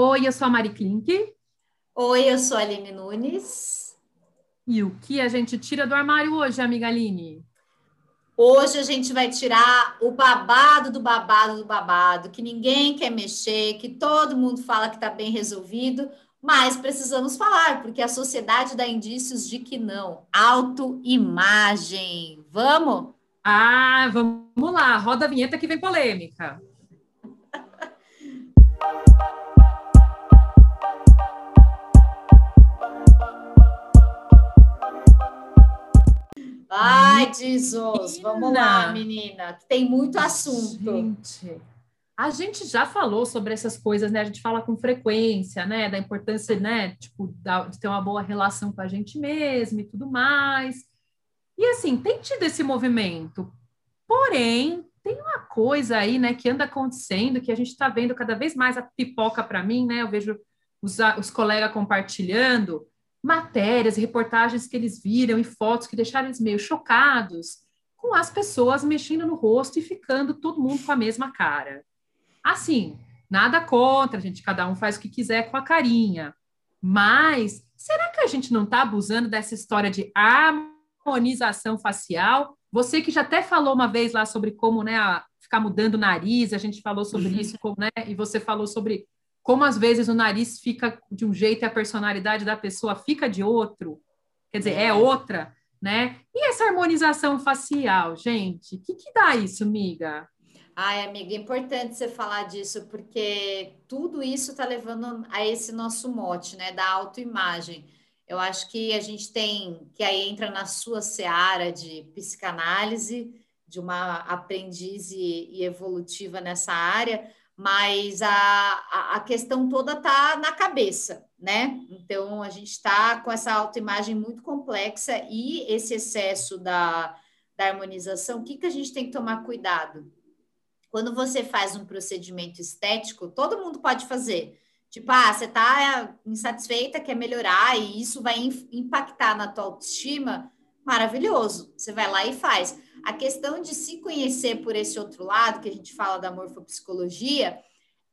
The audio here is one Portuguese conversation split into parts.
Oi, eu sou a Mari Klink. Oi, eu sou a Aline Nunes. E o que a gente tira do armário hoje, amiga Aline? Hoje a gente vai tirar o babado do babado do babado, que ninguém quer mexer, que todo mundo fala que está bem resolvido, mas precisamos falar, porque a sociedade dá indícios de que não. Autoimagem. Vamos? Ah, vamos lá. Roda a vinheta que vem polêmica. Ai, Jesus, vamos lá, menina. Tem muito assunto. Gente, a gente já falou sobre essas coisas, né? A gente fala com frequência, né? Da importância, né? Tipo, de ter uma boa relação com a gente mesmo e tudo mais. E assim, tem tido esse movimento. Porém, tem uma coisa aí, né, que anda acontecendo, que a gente está vendo cada vez mais a pipoca para mim, né? Eu vejo os, os colegas compartilhando matérias e reportagens que eles viram e fotos que deixaram eles meio chocados com as pessoas mexendo no rosto e ficando todo mundo com a mesma cara. Assim, nada contra, gente, cada um faz o que quiser com a carinha. Mas será que a gente não está abusando dessa história de harmonização facial? Você que já até falou uma vez lá sobre como, né, ficar mudando o nariz, a gente falou sobre uhum. isso, como, né, e você falou sobre como às vezes o nariz fica de um jeito e a personalidade da pessoa fica de outro, quer dizer, é outra, né? E essa harmonização facial, gente, o que, que dá isso, amiga? Ai, amiga, é importante você falar disso, porque tudo isso está levando a esse nosso mote, né, da autoimagem. Eu acho que a gente tem, que aí entra na sua seara de psicanálise, de uma aprendiz e, e evolutiva nessa área, mas a, a questão toda está na cabeça, né? Então a gente está com essa autoimagem muito complexa e esse excesso da, da harmonização, o que, que a gente tem que tomar cuidado? Quando você faz um procedimento estético, todo mundo pode fazer. Tipo, ah, você está insatisfeita, quer melhorar, e isso vai impactar na tua autoestima, maravilhoso. Você vai lá e faz. A questão de se conhecer por esse outro lado, que a gente fala da morfopsicologia,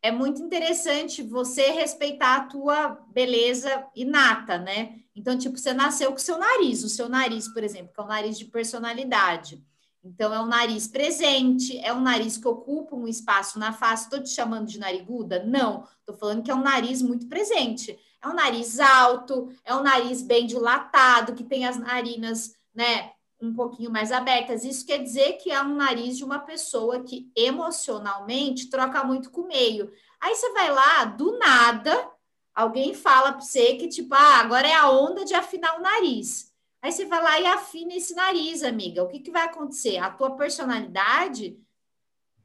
é muito interessante você respeitar a tua beleza inata, né? Então, tipo, você nasceu com o seu nariz, o seu nariz, por exemplo, que é o nariz de personalidade. Então, é um nariz presente, é um nariz que ocupa um espaço na face. Estou te chamando de nariguda? Não, estou falando que é um nariz muito presente. É um nariz alto, é um nariz bem dilatado, que tem as narinas, né, um pouquinho mais abertas. Isso quer dizer que é um nariz de uma pessoa que emocionalmente troca muito com o meio. Aí você vai lá, do nada, alguém fala para você que, tipo, ah, agora é a onda de afinar o nariz. Aí você vai lá e afina esse nariz, amiga. O que, que vai acontecer? A tua personalidade,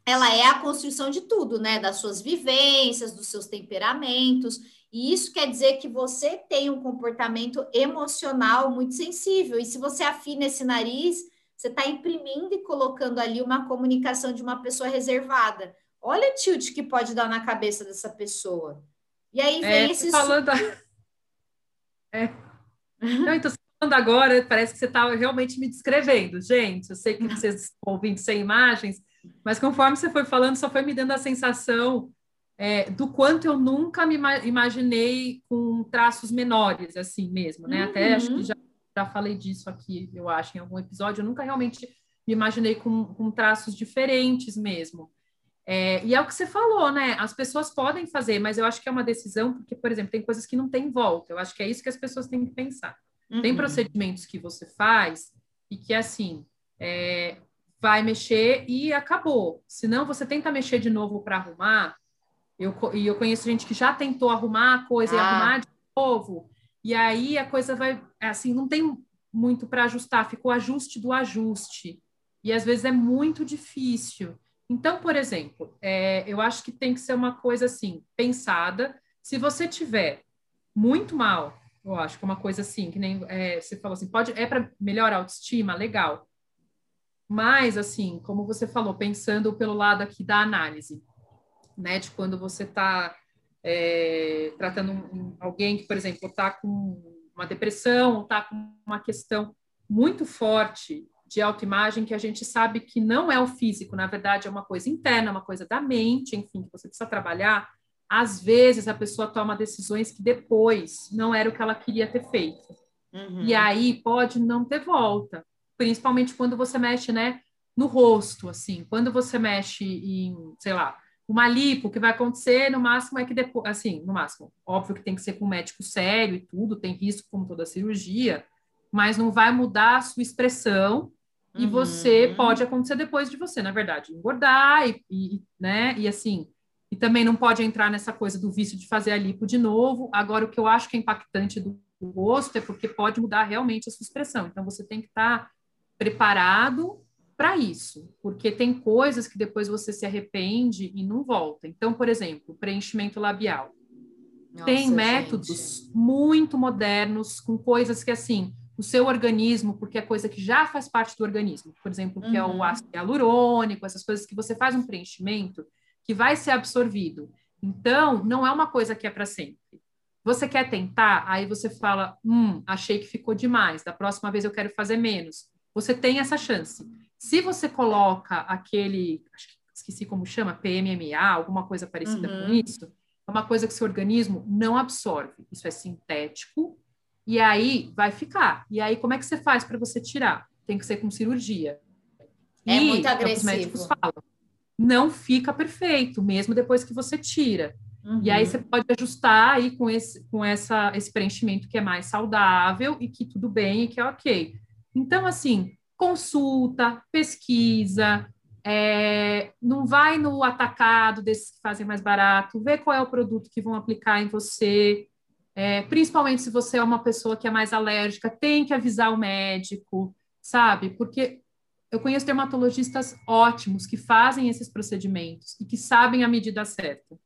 ela é a construção de tudo, né? Das suas vivências, dos seus temperamentos. E isso quer dizer que você tem um comportamento emocional muito sensível. E se você afina esse nariz, você está imprimindo e colocando ali uma comunicação de uma pessoa reservada. Olha o tilt que pode dar na cabeça dessa pessoa. E aí vem é, esse. Falando. É. Não, então, falando agora, parece que você está realmente me descrevendo. Gente, eu sei que vocês estão ouvindo sem imagens, mas conforme você foi falando, só foi me dando a sensação é, do quanto eu nunca me imaginei com traços menores, assim mesmo, né? Uhum. Até acho que uhum. já, já falei disso aqui, eu acho, em algum episódio. Eu nunca realmente me imaginei com, com traços diferentes mesmo. É, e é o que você falou, né? As pessoas podem fazer, mas eu acho que é uma decisão, porque, por exemplo, tem coisas que não tem volta. Eu acho que é isso que as pessoas têm que pensar. Uhum. Tem procedimentos que você faz e que, assim, é, vai mexer e acabou. Se não, você tenta mexer de novo para arrumar, eu, e eu conheço gente que já tentou arrumar a coisa ah. e arrumar de novo. E aí a coisa vai, assim, não tem muito para ajustar, ficou ajuste do ajuste. E às vezes é muito difícil. Então, por exemplo, é, eu acho que tem que ser uma coisa assim, pensada. Se você tiver muito mal, eu acho que é uma coisa assim, que nem é, você falou assim, pode é para melhorar a autoestima, legal. Mas, assim, como você falou, pensando pelo lado aqui da análise, né? De quando você está é, tratando um, alguém que, por exemplo, está com uma depressão está com uma questão muito forte de autoimagem que a gente sabe que não é o físico, na verdade é uma coisa interna, uma coisa da mente, enfim, que você precisa trabalhar. às vezes a pessoa toma decisões que depois não era o que ela queria ter feito. Uhum. E aí pode não ter volta, principalmente quando você mexe, né, no rosto, assim, quando você mexe em, sei lá, uma lipo, o que vai acontecer no máximo é que depois, assim, no máximo, óbvio que tem que ser com um médico sério e tudo, tem risco como toda cirurgia, mas não vai mudar a sua expressão e uhum. você pode acontecer depois de você, na verdade, engordar e, e, né, e assim, e também não pode entrar nessa coisa do vício de fazer a lipo de novo. Agora, o que eu acho que é impactante do rosto é porque pode mudar realmente a sua expressão. Então, você tem que estar tá preparado para isso, porque tem coisas que depois você se arrepende e não volta. Então, por exemplo, preenchimento labial. Nossa, tem métodos gente. muito modernos com coisas que assim, o seu organismo, porque é coisa que já faz parte do organismo, por exemplo, que uhum. é o uhum. ácido hialurônico, essas coisas que você faz um preenchimento que vai ser absorvido. Então, não é uma coisa que é para sempre. Você quer tentar, aí você fala, hum, achei que ficou demais, da próxima vez eu quero fazer menos. Você tem essa chance. Se você coloca aquele, acho que esqueci como chama, PMMA, alguma coisa parecida uhum. com isso, é uma coisa que seu organismo não absorve. Isso é sintético e aí vai ficar. E aí como é que você faz para você tirar? Tem que ser com cirurgia. É e muito agressivo. Os médicos falam, não fica perfeito, mesmo depois que você tira. Uhum. E aí uhum. você pode ajustar aí com esse, com essa, esse preenchimento que é mais saudável e que tudo bem e que é ok. Então, assim, consulta, pesquisa, é, não vai no atacado desses que fazem mais barato, vê qual é o produto que vão aplicar em você, é, principalmente se você é uma pessoa que é mais alérgica, tem que avisar o médico, sabe? Porque eu conheço dermatologistas ótimos que fazem esses procedimentos e que sabem a medida certa.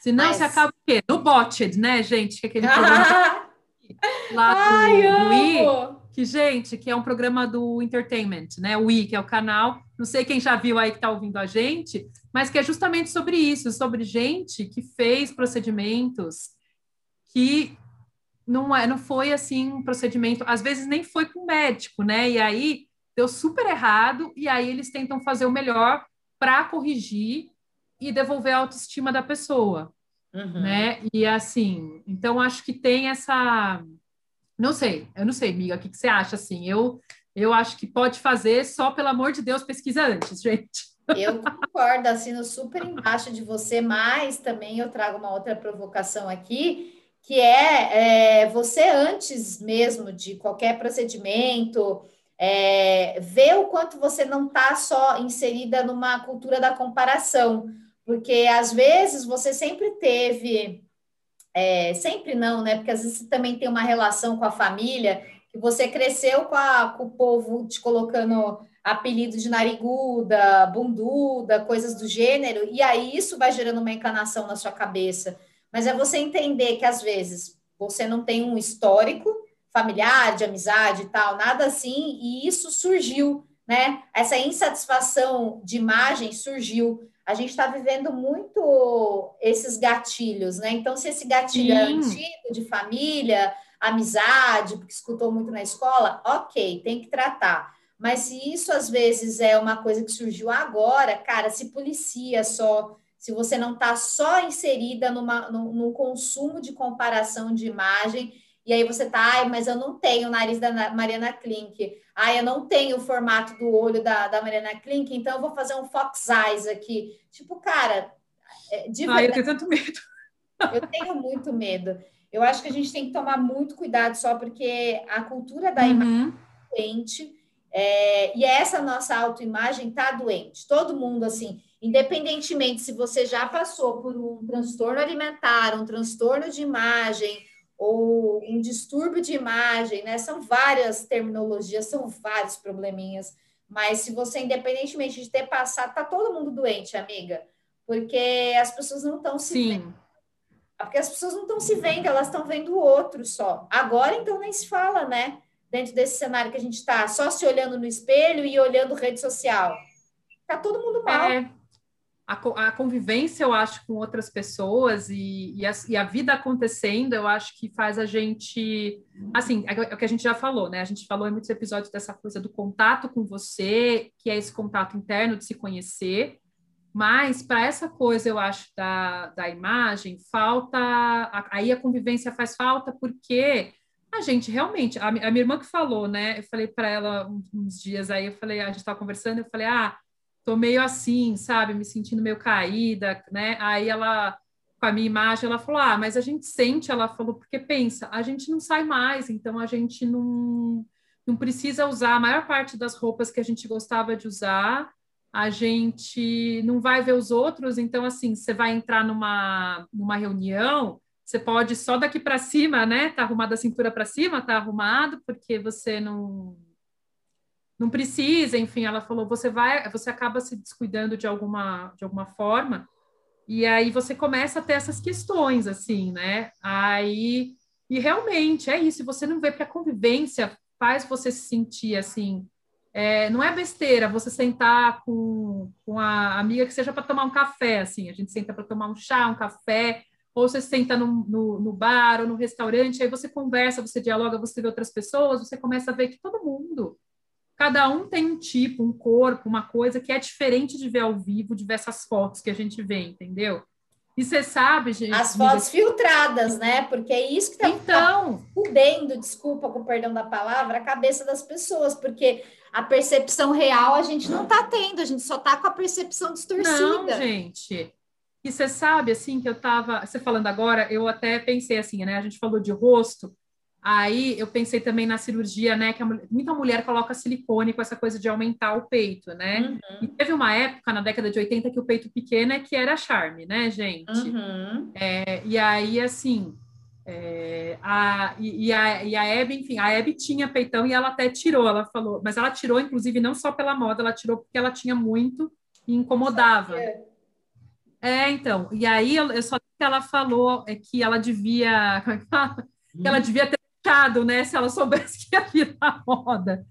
Senão Mas... você acaba o quê? No botched, né, gente? Que é aquele programa lá do, Ai, do I, que, gente, que é um programa do Entertainment, né? O I, que é o canal. Não sei quem já viu aí que está ouvindo a gente, mas que é justamente sobre isso, sobre gente que fez procedimentos que não, é, não foi assim um procedimento, às vezes nem foi com médico, né? E aí deu super errado, e aí eles tentam fazer o melhor para corrigir e devolver a autoestima da pessoa, uhum. né? E assim, então acho que tem essa não sei, eu não sei, amiga, o que, que você acha assim? Eu, eu acho que pode fazer, só pelo amor de Deus, pesquisa antes, gente. Eu concordo, assino super embaixo de você, mas também eu trago uma outra provocação aqui, que é, é você antes mesmo de qualquer procedimento, é, ver o quanto você não está só inserida numa cultura da comparação, porque às vezes você sempre teve é, sempre não, né? Porque às vezes também tem uma relação com a família, que você cresceu com, a, com o povo te colocando apelido de nariguda, bunduda, coisas do gênero, e aí isso vai gerando uma encanação na sua cabeça. Mas é você entender que às vezes você não tem um histórico familiar, de amizade e tal, nada assim, e isso surgiu, né? Essa insatisfação de imagem surgiu a gente está vivendo muito esses gatilhos, né? Então, se esse gatilho é Sim. é antigo, de família, amizade, porque escutou muito na escola, ok, tem que tratar. Mas se isso às vezes é uma coisa que surgiu agora, cara, se policia só, se você não está só inserida numa, num, num consumo de comparação de imagem e aí você tá, ai, mas eu não tenho o nariz da Mariana Klink, ai, eu não tenho o formato do olho da, da Mariana Klink, então eu vou fazer um fox eyes aqui. Tipo, cara, é, de verdade, ai, eu tenho tanto medo. Eu tenho muito medo. Eu acho que a gente tem que tomar muito cuidado só porque a cultura da uhum. imagem é doente, é, e essa nossa autoimagem tá doente. Todo mundo, assim, independentemente se você já passou por um transtorno alimentar, um transtorno de imagem, ou um distúrbio de imagem, né? São várias terminologias, são vários probleminhas. Mas se você, independentemente de ter passado, tá todo mundo doente, amiga, porque as pessoas não estão se Sim. vendo. Porque as pessoas não estão se vendo, elas estão vendo o outro só. Agora, então, nem se fala, né? Dentro desse cenário que a gente está, só se olhando no espelho e olhando rede social. Tá todo mundo mal. É a, a, convivência, eu acho, com outras pessoas e, e, a, e, a, vida acontecendo, eu acho que faz a gente. Assim, é, é o que a gente já falou, né? A gente falou em muitos episódios dessa coisa do contato com você, que é esse contato interno de se conhecer, Mas para essa coisa, eu acho, da, da imagem, falta. Aí a convivência faz falta, porque a gente realmente. A, a minha irmã que falou, né? Eu falei para ela uns dias aí, eu falei, a gente estava conversando, eu falei, ah, tô meio assim, sabe, me sentindo meio caída, né? Aí ela, com a minha imagem, ela falou, ah, mas a gente sente, ela falou, porque pensa, a gente não sai mais, então a gente não, não precisa usar a maior parte das roupas que a gente gostava de usar, a gente não vai ver os outros, então assim, você vai entrar numa, numa reunião, você pode só daqui para cima, né? Tá arrumada a cintura para cima, tá arrumado, porque você não não precisa, enfim, ela falou, você vai, você acaba se descuidando de alguma, de alguma forma, e aí você começa a ter essas questões, assim, né? Aí, e realmente é isso, você não vê, porque a convivência faz você se sentir assim, é, não é besteira você sentar com, com a amiga que seja para tomar um café, assim, a gente senta para tomar um chá, um café, ou você senta no, no, no, bar ou no restaurante, aí você conversa, você dialoga, você vê outras pessoas, você começa a ver que todo mundo cada um tem um tipo, um corpo, uma coisa que é diferente de ver ao vivo, de ver essas fotos que a gente vê, entendeu? E você sabe, gente. As fotos filtradas, né? Porque é isso que está então, fudendo, desculpa com o perdão da palavra, a cabeça das pessoas, porque a percepção real a gente não está tendo, a gente só está com a percepção distorcida. Não, gente. E você sabe, assim, que eu estava. Você falando agora, eu até pensei assim, né? A gente falou de rosto. Aí eu pensei também na cirurgia, né? Que a, muita mulher coloca silicone com essa coisa de aumentar o peito, né? Uhum. E teve uma época na década de 80 que o peito pequeno é que era charme, né, gente? Uhum. É, e aí, assim, é, a, e, e, a, e a Hebe, enfim, a Hebe tinha peitão e ela até tirou, ela falou, mas ela tirou, inclusive, não só pela moda, ela tirou porque ela tinha muito e incomodava. É, então, e aí eu, eu só que ela falou é que ela devia, como é que fala? Que ela devia ter né? Se ela soubesse que ia virar moda.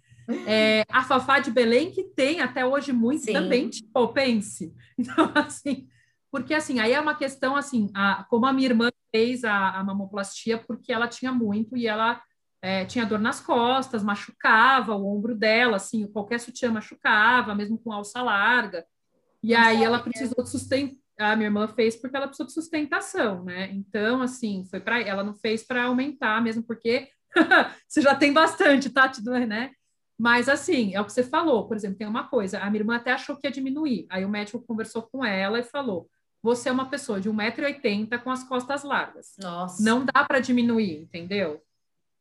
É, a Fafá de Belém, que tem até hoje muito Sim. também, tipo, pense. Então, assim, porque assim, aí é uma questão assim, a, como a minha irmã fez a, a mamoplastia, porque ela tinha muito e ela é, tinha dor nas costas, machucava o ombro dela, assim, qualquer sutiã machucava, mesmo com alça larga. E Não aí ela precisou de sustento a minha irmã fez porque ela precisou de sustentação, né? Então, assim, foi para ela não fez para aumentar, mesmo porque você já tem bastante, tá? Né? Mas, assim, é o que você falou, por exemplo, tem uma coisa, a minha irmã até achou que ia diminuir, aí o médico conversou com ela e falou: você é uma pessoa de 1,80m com as costas largas. Nossa. Não dá para diminuir, entendeu?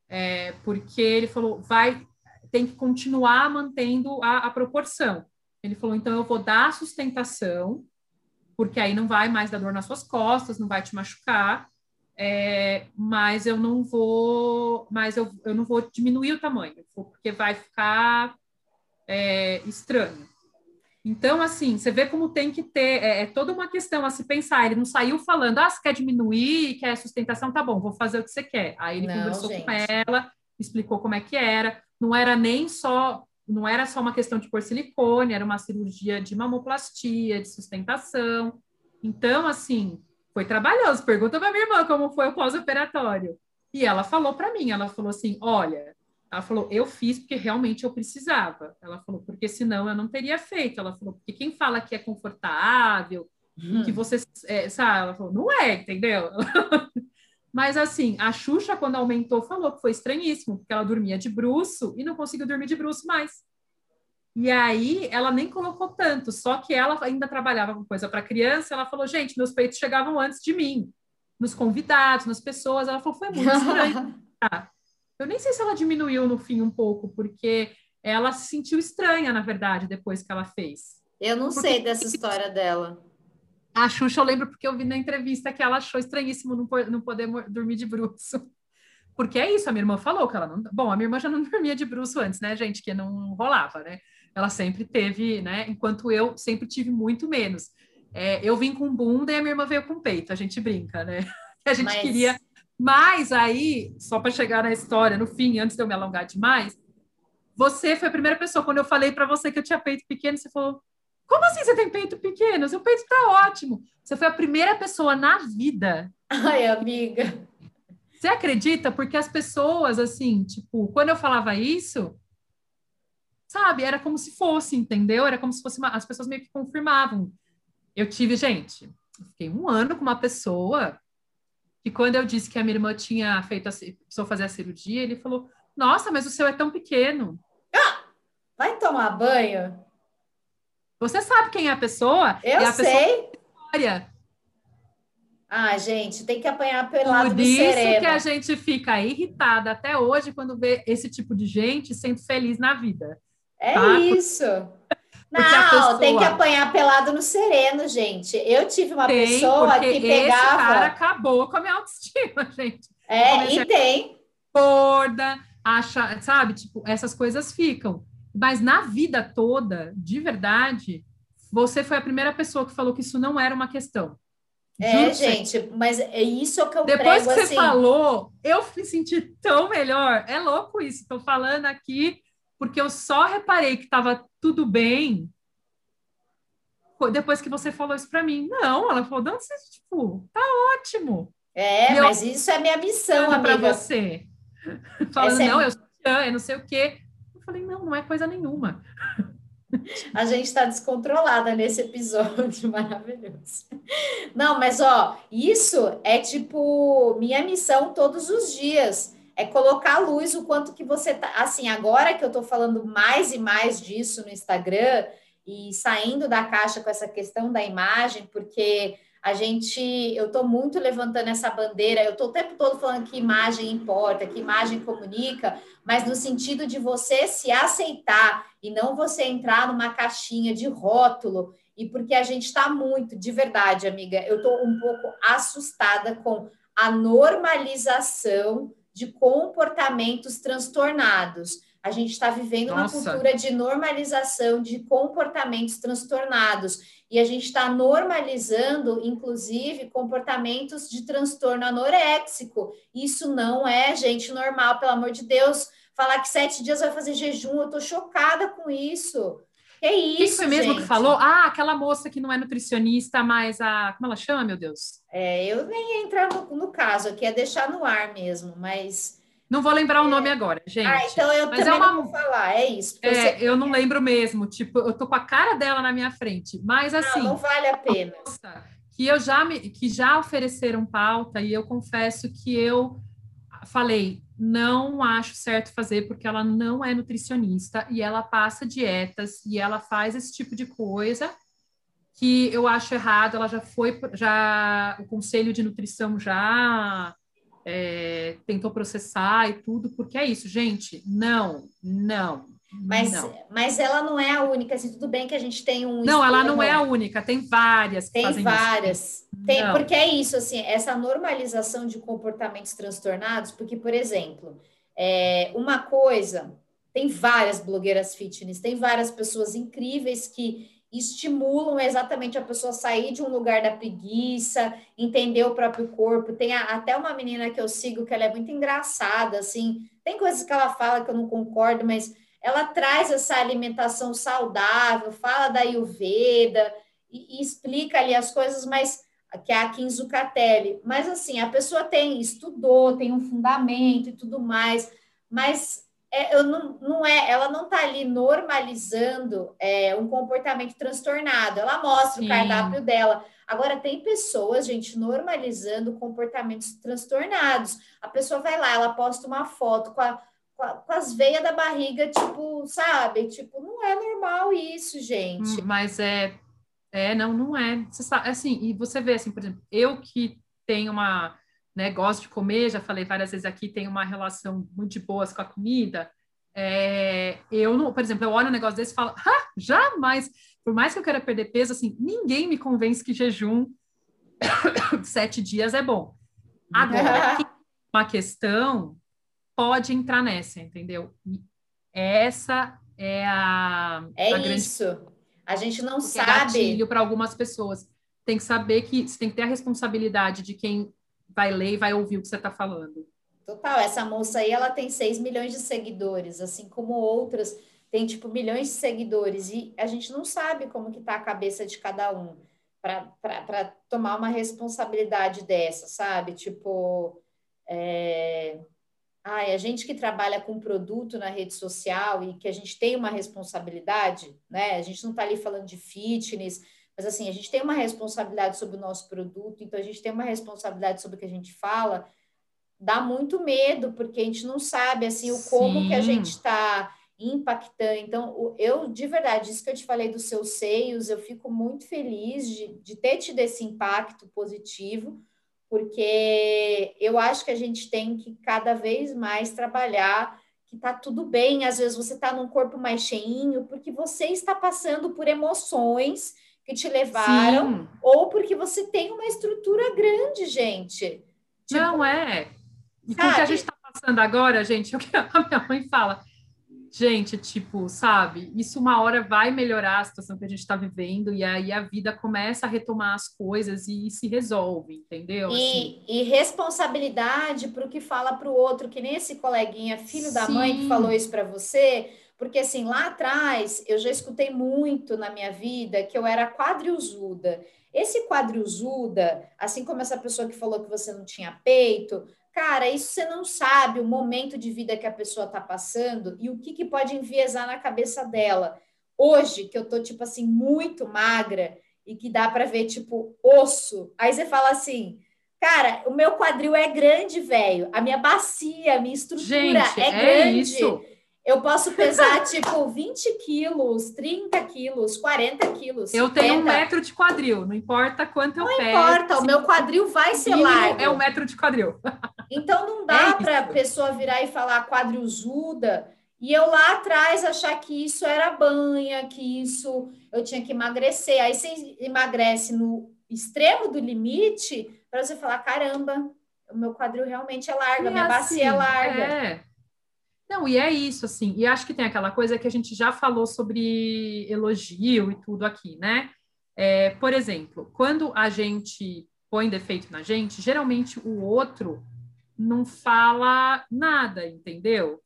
É, porque ele falou, vai, tem que continuar mantendo a, a proporção. Ele falou, então eu vou dar sustentação, porque aí não vai mais dar dor nas suas costas, não vai te machucar, é, mas eu não vou, mas eu, eu não vou diminuir o tamanho, porque vai ficar é, estranho. Então, assim, você vê como tem que ter, é, é, toda uma questão a se pensar. Ele não saiu falando, ah, você quer diminuir, quer sustentação, tá bom, vou fazer o que você quer. Aí ele não, conversou gente. com ela, explicou como é que era. Não era nem só não era só uma questão de pôr silicone, era uma cirurgia de mamoplastia, de sustentação. Então, assim, foi trabalhoso. Pergunta para minha irmã como foi o pós-operatório. E ela falou para mim, ela falou assim, olha, ela falou, eu fiz porque realmente eu precisava. Ela falou, porque senão eu não teria feito. Ela falou, porque quem fala que é confortável, hum. que você, é, sabe? Ela falou, não é, entendeu? Mas assim, a Xuxa, quando aumentou, falou que foi estranhíssimo, porque ela dormia de bruço e não conseguiu dormir de bruço mais. E aí ela nem colocou tanto, só que ela ainda trabalhava com coisa para criança. Ela falou: gente, meus peitos chegavam antes de mim, nos convidados, nas pessoas. Ela falou: foi muito estranho. Eu nem sei se ela diminuiu no fim um pouco, porque ela se sentiu estranha, na verdade, depois que ela fez. Eu não porque... sei dessa história dela. A Xuxa eu lembro porque eu vi na entrevista que ela achou estranhíssimo não, não poder dormir de bruxo. Porque é isso, a minha irmã falou que ela não. Bom, a minha irmã já não dormia de bruxo antes, né, gente? Que não rolava, né? Ela sempre teve, né? Enquanto eu sempre tive muito menos. É, eu vim com bunda e a minha irmã veio com peito, a gente brinca, né? A gente Mas... queria. Mas aí, só para chegar na história, no fim, antes de eu me alongar demais, você foi a primeira pessoa, quando eu falei para você que eu tinha peito pequeno, você falou: como assim você tem peito pequeno? Seu peito tá ótimo. Você foi a primeira pessoa na vida. Ai, amiga. Você acredita? Porque as pessoas, assim, tipo, quando eu falava isso, sabe, era como se fosse, entendeu? Era como se fosse uma... as pessoas meio que confirmavam. Eu tive, gente, eu fiquei um ano com uma pessoa que quando eu disse que a minha irmã tinha feito a, precisou fazer a cirurgia, ele falou: Nossa, mas o seu é tão pequeno. Ah, vai tomar banho? Você sabe quem é a pessoa? Eu é a sei. Pessoa ah, gente, tem que apanhar pelado Por isso que a gente fica irritada até hoje quando vê esse tipo de gente sendo feliz na vida. É tá? isso. Não, pessoa... tem que apanhar pelado no sereno, gente. Eu tive uma tem, pessoa que pegava. Esse cara acabou com a minha autoestima, gente. É, e tem. Gorda, acha, sabe? Tipo, essas coisas ficam. Mas na vida toda, de verdade, você foi a primeira pessoa que falou que isso não era uma questão. É, gente, mas é isso que eu Depois prego, que assim... você falou, eu me senti tão melhor. É louco isso. Estou falando aqui porque eu só reparei que estava tudo bem depois que você falou isso para mim. Não, ela falou, não, você, tipo, tá ótimo. É, mas isso é minha missão, para você. Falando, é... não, eu sou eu não sei o quê. Falei, não, não é coisa nenhuma. A gente está descontrolada nesse episódio maravilhoso. Não, mas ó, isso é tipo minha missão todos os dias. É colocar à luz o quanto que você tá. Assim, agora que eu estou falando mais e mais disso no Instagram e saindo da caixa com essa questão da imagem, porque a gente, eu estou muito levantando essa bandeira, eu estou o tempo todo falando que imagem importa, que imagem comunica, mas no sentido de você se aceitar e não você entrar numa caixinha de rótulo, e porque a gente está muito, de verdade, amiga, eu estou um pouco assustada com a normalização de comportamentos transtornados. A gente está vivendo Nossa. uma cultura de normalização de comportamentos transtornados. E a gente está normalizando, inclusive, comportamentos de transtorno anoréxico. Isso não é gente normal, pelo amor de Deus. Falar que sete dias vai fazer jejum, eu estou chocada com isso. Que isso, Quem foi mesmo gente? que falou? Ah, aquela moça que não é nutricionista, mas a... Como ela chama, meu Deus? É, eu nem ia entrar no, no caso aqui, é deixar no ar mesmo, mas... Não vou lembrar o nome agora, gente. Ah, então eu mas é também é uma... não vou falar, é isso. É, você... eu não lembro mesmo, tipo, eu tô com a cara dela na minha frente, mas assim... Não, não vale a pena. Que eu já me, que já ofereceram pauta e eu confesso que eu falei, não acho certo fazer porque ela não é nutricionista e ela passa dietas e ela faz esse tipo de coisa que eu acho errado, ela já foi, já o conselho de nutrição já é, tentou processar e tudo, porque é isso, gente, não, não. Mas, não. mas ela não é a única, assim, tudo bem que a gente tem um. Não, ela não é a única, tem várias. tem várias. Isso. Tem, porque é isso, assim, essa normalização de comportamentos transtornados, porque, por exemplo, é, uma coisa, tem várias blogueiras fitness, tem várias pessoas incríveis que estimulam exatamente a pessoa sair de um lugar da preguiça, entender o próprio corpo. Tem a, até uma menina que eu sigo que ela é muito engraçada, assim, tem coisas que ela fala que eu não concordo, mas ela traz essa alimentação saudável, fala da Ayurveda e, e explica ali as coisas, mas que é a Kim Zucatelli. Mas assim, a pessoa tem, estudou, tem um fundamento e tudo mais, mas é, eu não, não é, ela não está ali normalizando é, um comportamento transtornado. Ela mostra Sim. o cardápio dela. Agora, tem pessoas, gente, normalizando comportamentos transtornados. A pessoa vai lá, ela posta uma foto com, a, com, a, com as veias da barriga, tipo, sabe? Tipo, não é normal isso, gente. Hum, mas é, é, não, não é. Sabe, assim, e você vê, assim, por exemplo, eu que tenho uma né, gosto de comer, já falei várias vezes aqui, tenho uma relação muito de boas com a comida. É, eu não, por exemplo, eu olho um negócio desse e falo, ah, jamais, por mais que eu queira perder peso, assim, ninguém me convence que jejum sete dias é bom. Agora, uma questão pode entrar nessa, entendeu? essa é a. É a isso. Grande... A gente não Porque sabe. É para algumas pessoas. Tem que saber que você tem que ter a responsabilidade de quem vai ler e vai ouvir o que você está falando. Total, essa moça aí, ela tem 6 milhões de seguidores, assim como outras tem, tipo, milhões de seguidores, e a gente não sabe como que tá a cabeça de cada um para tomar uma responsabilidade dessa, sabe? Tipo, é... Ai, a gente que trabalha com produto na rede social e que a gente tem uma responsabilidade, né? A gente não está ali falando de fitness, Mas assim, a gente tem uma responsabilidade sobre o nosso produto, então a gente tem uma responsabilidade sobre o que a gente fala. Dá muito medo, porque a gente não sabe assim o como Sim. que a gente está impactando. Então, eu, de verdade, isso que eu te falei dos seus seios, eu fico muito feliz de, de ter tido esse impacto positivo, porque eu acho que a gente tem que cada vez mais trabalhar que tá tudo bem, às vezes você está num corpo mais cheinho, porque você está passando por emoções que te levaram, Sim. ou porque você tem uma estrutura grande, gente. Tipo, Não é. E com o que a gente está passando agora, gente, é o que a minha mãe fala gente, tipo, sabe, isso uma hora vai melhorar a situação que a gente está vivendo, e aí a vida começa a retomar as coisas e, e se resolve, entendeu? E, assim. e responsabilidade para o que fala para o outro, que nem esse coleguinha, filho Sim. da mãe, que falou isso para você. Porque, assim, lá atrás, eu já escutei muito na minha vida que eu era quadrilzuda. Esse quadrilzuda, assim como essa pessoa que falou que você não tinha peito, Cara, isso você não sabe o momento de vida que a pessoa está passando e o que, que pode enviesar na cabeça dela. Hoje, que eu tô, tipo assim, muito magra e que dá para ver, tipo, osso, aí você fala assim, cara, o meu quadril é grande, velho, a minha bacia, a minha estrutura Gente, é, é grande. Isso. Eu posso pesar, tipo, 20 quilos, 30 quilos, 40 quilos. Eu tenho um metro de quadril, não importa quanto eu peso. Não importa, o meu quadril vai ser largo. É um metro de quadril. Então não dá é para a pessoa virar e falar quadrilzuda e eu lá atrás achar que isso era banha, que isso eu tinha que emagrecer. Aí você emagrece no extremo do limite para você falar: caramba, o meu quadril realmente é largo, a minha assim, bacia é larga. É. Não, e é isso, assim, e acho que tem aquela coisa que a gente já falou sobre elogio e tudo aqui, né? É, por exemplo, quando a gente põe defeito na gente, geralmente o outro não fala nada, entendeu?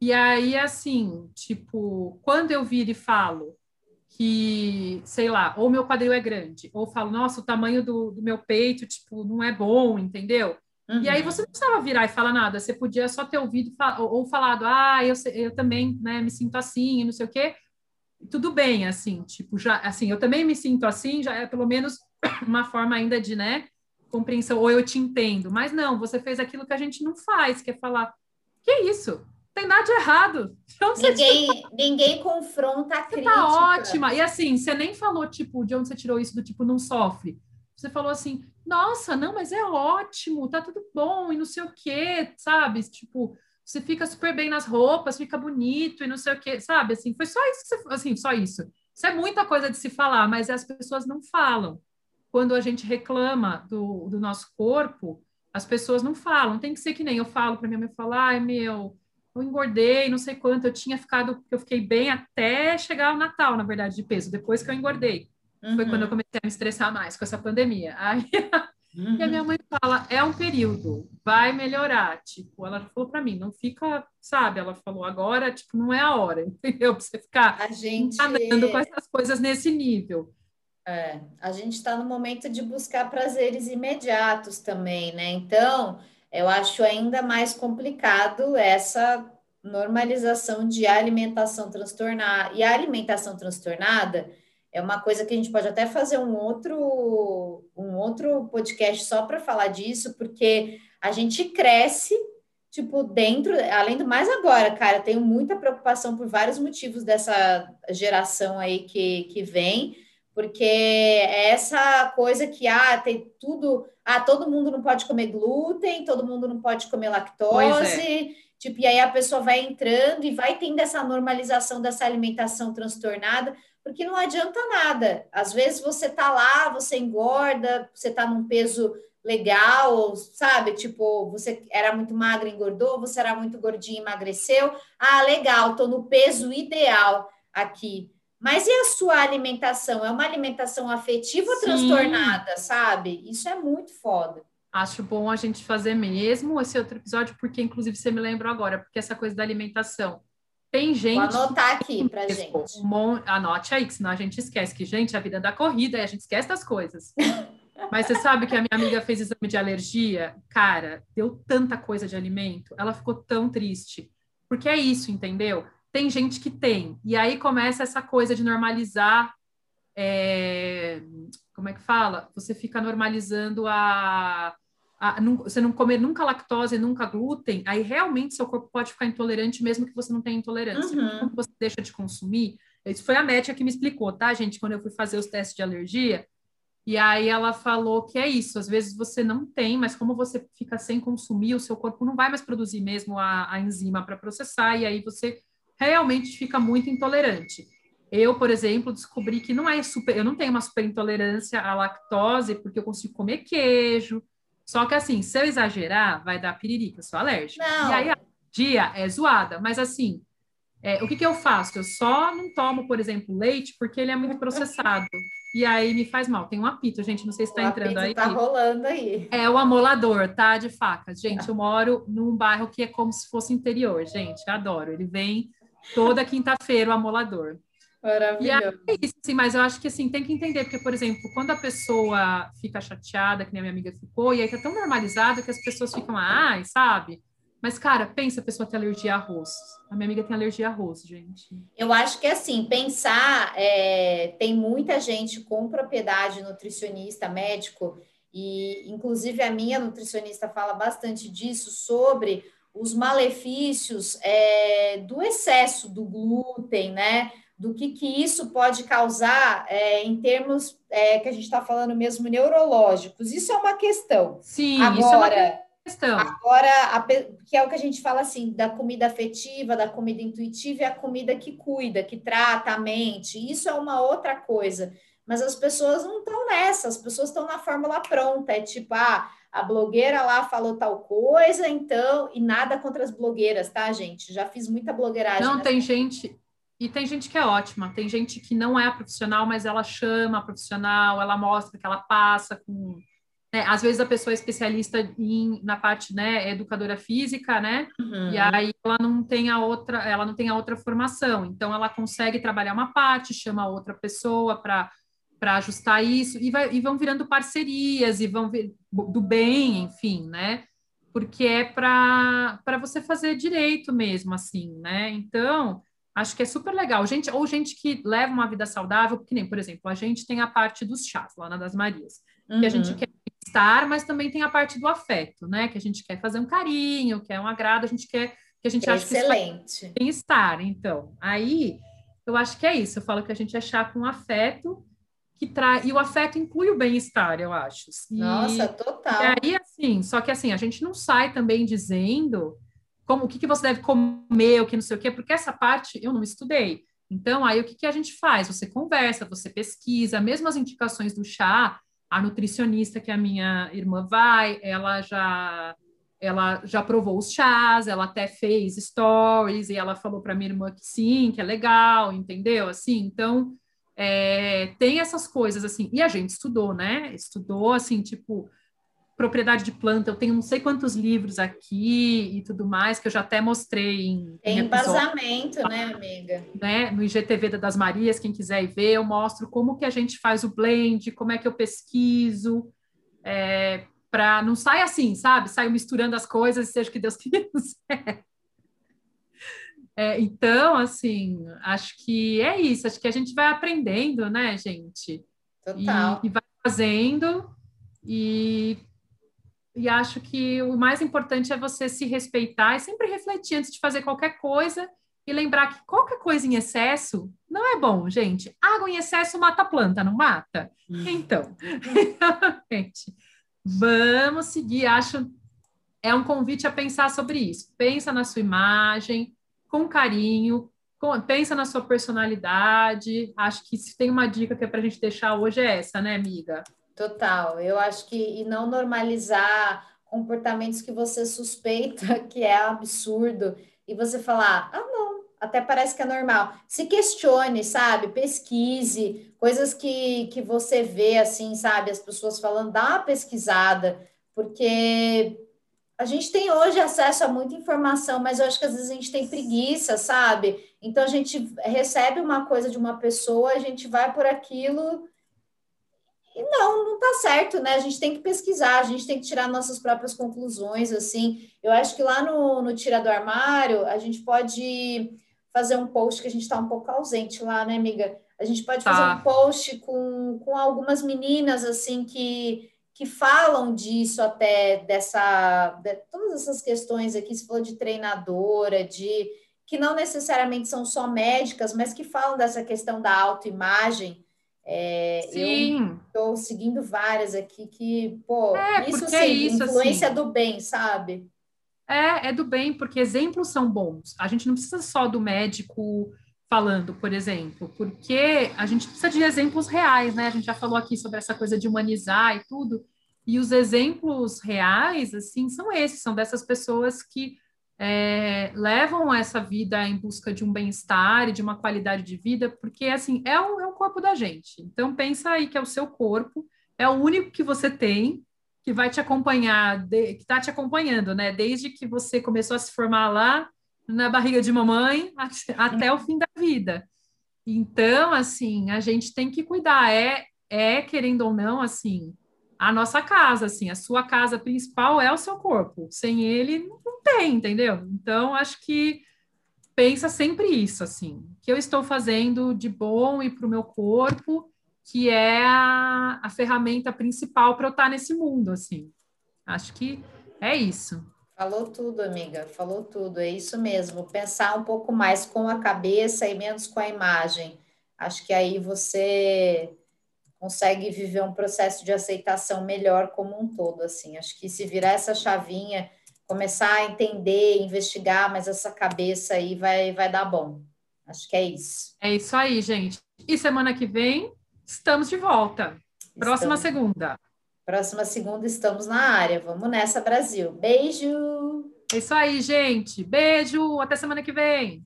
E aí, assim, tipo, quando eu viro e falo que, sei lá, ou meu quadril é grande, ou falo, nossa, o tamanho do, do meu peito, tipo, não é bom, entendeu? Uhum. E aí você não precisava virar e falar nada, você podia só ter ouvido ou, ou falado, ah, eu, eu também né, me sinto assim, não sei o quê. Tudo bem, assim, tipo, já, assim, eu também me sinto assim, já é pelo menos uma forma ainda de, né, compreensão, ou eu te entendo. Mas não, você fez aquilo que a gente não faz, que é falar, que isso? Tem nada de errado. Ninguém, ninguém confronta a tá crítica. Tá ótima. E assim, você nem falou, tipo, de onde você tirou isso do tipo, não sofre. Você falou assim, nossa, não, mas é ótimo, tá tudo bom, e não sei o quê, sabe? Tipo, você fica super bem nas roupas, fica bonito e não sei o quê, sabe? Assim, foi só isso, você, assim, só isso. Isso é muita coisa de se falar, mas as pessoas não falam quando a gente reclama do, do nosso corpo, as pessoas não falam. Tem que ser que nem eu falo para minha mãe falar, ai meu, eu engordei, não sei quanto, eu tinha ficado, eu fiquei bem até chegar o Natal, na verdade, de peso, depois que eu engordei. Uhum. Foi quando eu uhum. comecei a me estressar mais com essa pandemia. Aí uhum. e a minha mãe fala, é um período, vai melhorar. Tipo, ela falou para mim, não fica, sabe? Ela falou, agora, tipo, não é a hora, entendeu? Pra você ficar a gente... andando com essas coisas nesse nível. É, a gente está no momento de buscar prazeres imediatos também, né? Então, eu acho ainda mais complicado essa normalização de alimentação transtornada. E a alimentação transtornada é uma coisa que a gente pode até fazer um outro, um outro podcast só para falar disso, porque a gente cresce, tipo, dentro, além do mais agora, cara, tenho muita preocupação por vários motivos dessa geração aí que, que vem porque é essa coisa que ah, tem tudo, ah, todo mundo não pode comer glúten, todo mundo não pode comer lactose, é. tipo, e aí a pessoa vai entrando e vai tendo essa normalização dessa alimentação transtornada, porque não adianta nada. Às vezes você tá lá, você engorda, você tá num peso legal, sabe? Tipo, você era muito magra, engordou, você era muito gordinha, emagreceu. Ah, legal, tô no peso ideal aqui. Mas e a sua alimentação? É uma alimentação afetiva ou transtornada, sabe? Isso é muito foda. Acho bom a gente fazer mesmo esse outro episódio, porque inclusive você me lembrou agora, porque essa coisa da alimentação. Tem gente. Vou anotar aqui pra gente. Um, anote aí, que senão a gente esquece que, gente, a vida da corrida e a gente esquece das coisas. Mas você sabe que a minha amiga fez exame de alergia? Cara, deu tanta coisa de alimento, ela ficou tão triste. Porque é isso, entendeu? tem gente que tem. E aí começa essa coisa de normalizar é, como é que fala? Você fica normalizando a, a não, você não comer nunca lactose, nunca glúten, aí realmente seu corpo pode ficar intolerante mesmo que você não tenha intolerância. Uhum. Quando você deixa de consumir, isso foi a médica que me explicou, tá, gente? Quando eu fui fazer os testes de alergia, e aí ela falou que é isso, às vezes você não tem, mas como você fica sem consumir, o seu corpo não vai mais produzir mesmo a, a enzima para processar, e aí você realmente fica muito intolerante. Eu, por exemplo, descobri que não é super, eu não tenho uma super intolerância à lactose, porque eu consigo comer queijo. Só que assim, se eu exagerar, vai dar piririca, eu sou alérgica. Não. E aí a dia é zoada, mas assim, é, o que, que eu faço? Eu só não tomo, por exemplo, leite porque ele é muito processado. E aí me faz mal. Tem um apito, gente, não sei se está entrando aí. Tá rolando aí. É o amolador, tá? De facas. Gente, eu moro num bairro que é como se fosse interior, gente. Adoro. Ele vem toda quinta-feira, o amolador. Maravilhoso. E é isso, assim, mas eu acho que assim, tem que entender, porque, por exemplo, quando a pessoa fica chateada, que nem a minha amiga ficou, e aí tá tão normalizado que as pessoas ficam, ai, sabe? Mas, cara, pensa a pessoa tem alergia a arroz. A minha amiga tem alergia a arroz, gente. Eu acho que, assim, pensar... É, tem muita gente com propriedade nutricionista, médico, e, inclusive, a minha nutricionista fala bastante disso, sobre os malefícios é, do excesso do glúten, né? Do que, que isso pode causar é, em termos é, que a gente está falando mesmo neurológicos. Isso é uma questão. Sim, Agora, isso é uma questão. Agora, a, que é o que a gente fala assim, da comida afetiva, da comida intuitiva e a comida que cuida, que trata a mente. Isso é uma outra coisa. Mas as pessoas não estão nessa, as pessoas estão na fórmula pronta. É tipo, ah, a blogueira lá falou tal coisa, então, e nada contra as blogueiras, tá, gente? Já fiz muita blogueiragem. Não, tem gente, e tem gente que é ótima, tem gente que não é profissional, mas ela chama a profissional, ela mostra que ela passa com né? Às vezes a pessoa é especialista em, na parte, né, educadora física, né? Uhum. E aí ela não tem a outra, ela não tem a outra formação. Então ela consegue trabalhar uma parte, chama outra pessoa para para ajustar isso e, vai, e vão virando parcerias e vão vir do bem, enfim, né? Porque é para você fazer direito mesmo, assim, né? Então, acho que é super legal. Gente, ou gente que leva uma vida saudável, porque nem, por exemplo, a gente tem a parte dos chás lá na das Marias, uhum. que a gente uhum. quer estar, mas também tem a parte do afeto, né? Que a gente quer fazer um carinho, quer um agrado, a gente quer que a gente é acha excelente. que estar. Então, aí eu acho que é isso. Eu falo que a gente é chá com afeto que traz e o afeto inclui o bem-estar, eu acho. E, Nossa, total. E aí, assim, só que assim a gente não sai também dizendo como o que, que você deve comer, o que não sei o quê, porque essa parte eu não estudei. Então, aí o que, que a gente faz? Você conversa, você pesquisa, mesmo as indicações do chá, a nutricionista que a minha irmã vai, ela já ela já provou os chás, ela até fez stories e ela falou para minha irmã que sim, que é legal, entendeu? Assim, então é, tem essas coisas assim. E a gente estudou, né? Estudou assim, tipo propriedade de planta, eu tenho não sei quantos livros aqui e tudo mais, que eu já até mostrei em. Tem em embasamento, né, amiga? Né, no IGTV das Marias, quem quiser ir ver, eu mostro como que a gente faz o blend, como é que eu pesquiso, é, para não sair assim, sabe? Saio misturando as coisas, seja o que Deus quiser. É, então, assim, acho que é isso, acho que a gente vai aprendendo, né, gente? Total. E, e vai fazendo, e e acho que o mais importante é você se respeitar e sempre refletir antes de fazer qualquer coisa e lembrar que qualquer coisa em excesso não é bom, gente. Água em excesso mata a planta, não mata? Hum. Então, gente, vamos seguir. Acho é um convite a pensar sobre isso. Pensa na sua imagem, com carinho, com, pensa na sua personalidade. Acho que se tem uma dica que é para a gente deixar hoje é essa, né, amiga? Total, eu acho que e não normalizar comportamentos que você suspeita que é absurdo e você falar, ah, não, até parece que é normal. Se questione, sabe? Pesquise coisas que, que você vê assim, sabe? As pessoas falando, dá uma pesquisada, porque a gente tem hoje acesso a muita informação, mas eu acho que às vezes a gente tem preguiça, sabe? Então a gente recebe uma coisa de uma pessoa, a gente vai por aquilo e não, não tá certo, né? A gente tem que pesquisar, a gente tem que tirar nossas próprias conclusões, assim. Eu acho que lá no, no Tira do Armário, a gente pode fazer um post que a gente está um pouco ausente lá, né, amiga? A gente pode tá. fazer um post com, com algumas meninas assim que, que falam disso até dessa de, todas essas questões aqui, se falou de treinadora, de que não necessariamente são só médicas, mas que falam dessa questão da autoimagem. É, sim. Estou seguindo várias aqui que, pô, é, isso sim, é isso, influência assim, do bem, sabe? É, é do bem, porque exemplos são bons. A gente não precisa só do médico falando, por exemplo, porque a gente precisa de exemplos reais, né? A gente já falou aqui sobre essa coisa de humanizar e tudo. E os exemplos reais, assim, são esses, são dessas pessoas que é, levam essa vida em busca de um bem-estar e de uma qualidade de vida, porque, assim, é o, é o corpo da gente. Então, pensa aí que é o seu corpo, é o único que você tem, que vai te acompanhar, de, que está te acompanhando, né? Desde que você começou a se formar lá na barriga de mamãe até o fim da vida. Então, assim, a gente tem que cuidar. É, é querendo ou não, assim, a nossa casa, assim, a sua casa principal é o seu corpo. Sem ele, não tem, entendeu? Então, acho que pensa sempre isso, assim, o que eu estou fazendo de bom e para o meu corpo, que é a, a ferramenta principal para eu estar nesse mundo, assim. Acho que é isso. Falou tudo, amiga, falou tudo, é isso mesmo. Pensar um pouco mais com a cabeça e menos com a imagem. Acho que aí você consegue viver um processo de aceitação melhor como um todo, assim. Acho que se virar essa chavinha, começar a entender, investigar, mas essa cabeça aí vai, vai dar bom. Acho que é isso. É isso aí, gente. E semana que vem estamos de volta. Próxima estamos. segunda. Próxima segunda estamos na área. Vamos nessa, Brasil. Beijo! É isso aí, gente. Beijo. Até semana que vem.